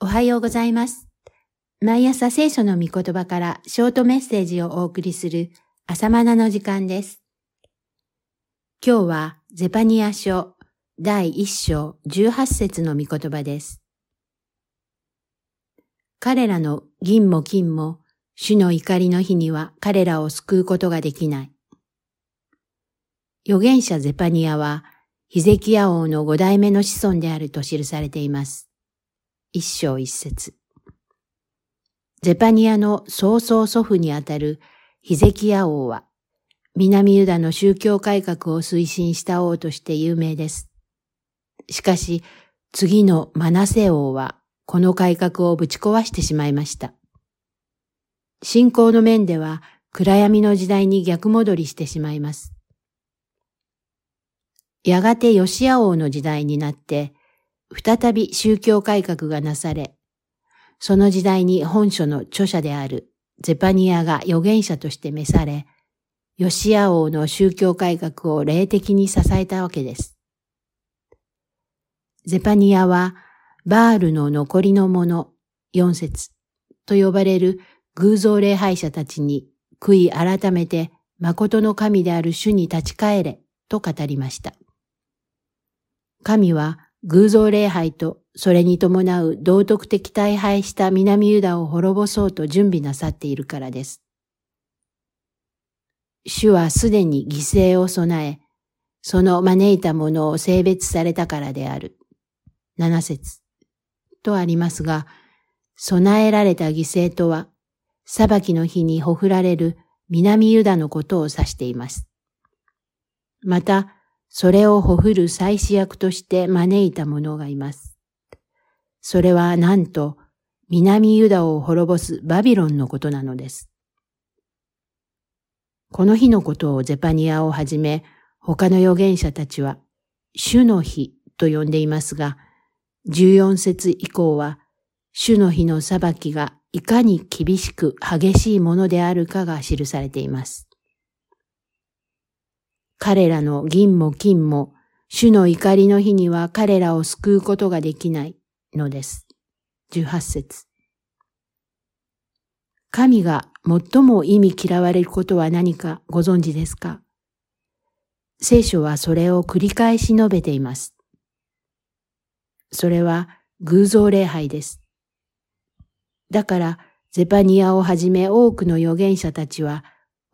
おはようございます。毎朝聖書の御言葉からショートメッセージをお送りする朝マナの時間です。今日はゼパニア書第1章18節の御言葉です。彼らの銀も金も主の怒りの日には彼らを救うことができない。預言者ゼパニアはヒゼキヤ王の五代目の子孫であると記されています。一章一節。ゼパニアの曽々祖父にあたるヒゼキヤ王は、南ユダの宗教改革を推進した王として有名です。しかし、次のマナセ王は、この改革をぶち壊してしまいました。信仰の面では、暗闇の時代に逆戻りしてしまいます。やがてヨシア王の時代になって、再び宗教改革がなされ、その時代に本書の著者であるゼパニアが預言者として召され、ヨシア王の宗教改革を霊的に支えたわけです。ゼパニアは、バールの残りの者、四節と呼ばれる偶像礼拝者たちに悔い改めて誠の神である主に立ち返れと語りました。神は偶像礼拝とそれに伴う道徳的大敗した南ユダを滅ぼそうと準備なさっているからです。主はすでに犠牲を備え、その招いたものを性別されたからである。七節とありますが、備えられた犠牲とは、裁きの日にほふられる南ユダのことを指しています。また、それをほふる祭司役として招いた者がいます。それはなんと南ユダを滅ぼすバビロンのことなのです。この日のことをゼパニアをはじめ他の預言者たちは主の日と呼んでいますが、14節以降は主の日の裁きがいかに厳しく激しいものであるかが記されています。彼らの銀も金も、主の怒りの日には彼らを救うことができないのです。18節神が最も意味嫌われることは何かご存知ですか？聖書はそれを繰り返し述べています。それは偶像礼拝です。だから、ゼパニアをはじめ多くの預言者たちは、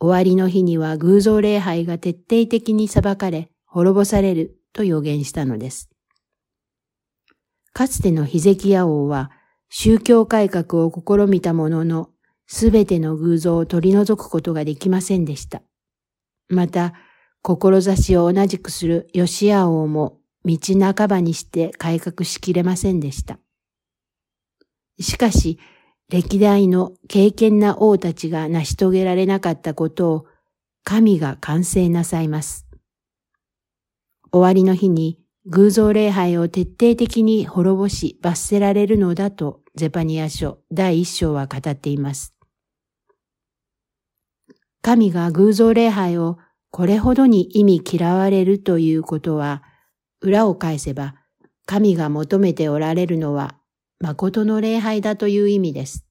終わりの日には偶像礼拝が徹底的に裁かれ、滅ぼされると予言したのです。かつてのヒゼキヤ王は、宗教改革を試みたものの、すべての偶像を取り除くことができませんでした。また、志を同じくするヨシア王も道半ばにして改革しきれませんでした。しかし、歴代の敬虔な王たちが成し遂げられなかったことを神が完成なさいます。終わりの日に偶像礼拝を徹底的に滅ぼし罰せられるのだとゼパニア書第一章は語っています。神が偶像礼拝をこれほどに意味嫌われるということは、裏を返せば神が求めておられるのは誠の礼拝だという意味です。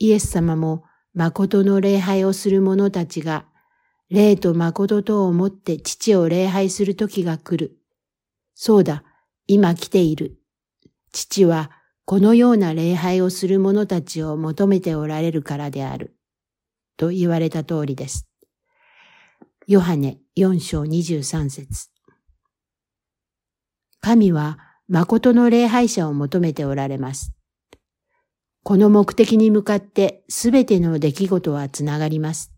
イエス様も誠の礼拝をする者たちが、霊と誠とをもって父を礼拝する時が来る。そうだ、今来ている。父はこのような礼拝をする者たちを求めておられるからである。と言われた通りです。ヨハネ4章23節神は誠の礼拝者を求めておられます。この目的に向かってすべての出来事はつながります。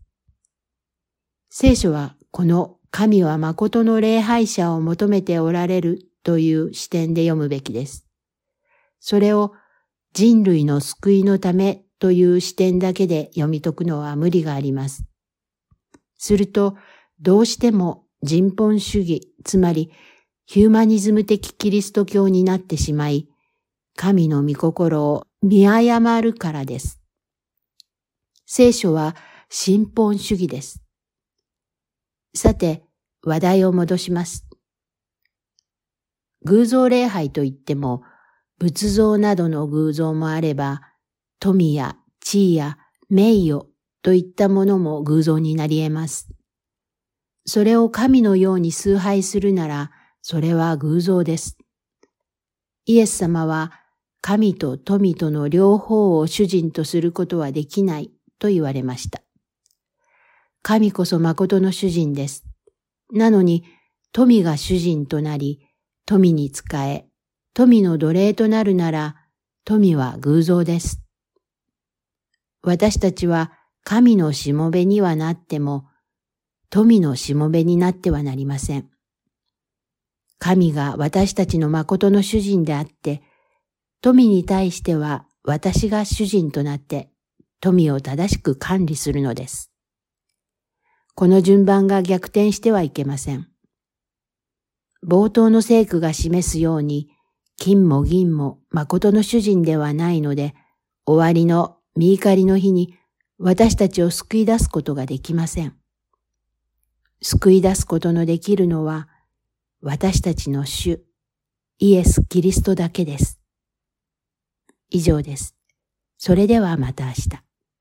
聖書はこの神は誠の礼拝者を求めておられるという視点で読むべきです。それを人類の救いのためという視点だけで読み解くのは無理があります。すると、どうしても人本主義、つまりヒューマニズム的キリスト教になってしまい、神の御心を見誤るからです。聖書は新本主義です。さて、話題を戻します。偶像礼拝といっても、仏像などの偶像もあれば、富や地位や名誉といったものも偶像になり得ます。それを神のように崇拝するなら、それは偶像です。イエス様は、神と富との両方を主人とすることはできないと言われました。神こそ誠の主人です。なのに、富が主人となり、富に仕え、富の奴隷となるなら、富は偶像です。私たちは神のしもべにはなっても、富のしもべになってはなりません。神が私たちの誠の主人であって、富に対しては私が主人となって富を正しく管理するのです。この順番が逆転してはいけません。冒頭の聖句が示すように、金も銀も誠の主人ではないので、終わりの見怒りの日に私たちを救い出すことができません。救い出すことのできるのは、私たちの主、イエス・キリストだけです。以上です。それではまた明日。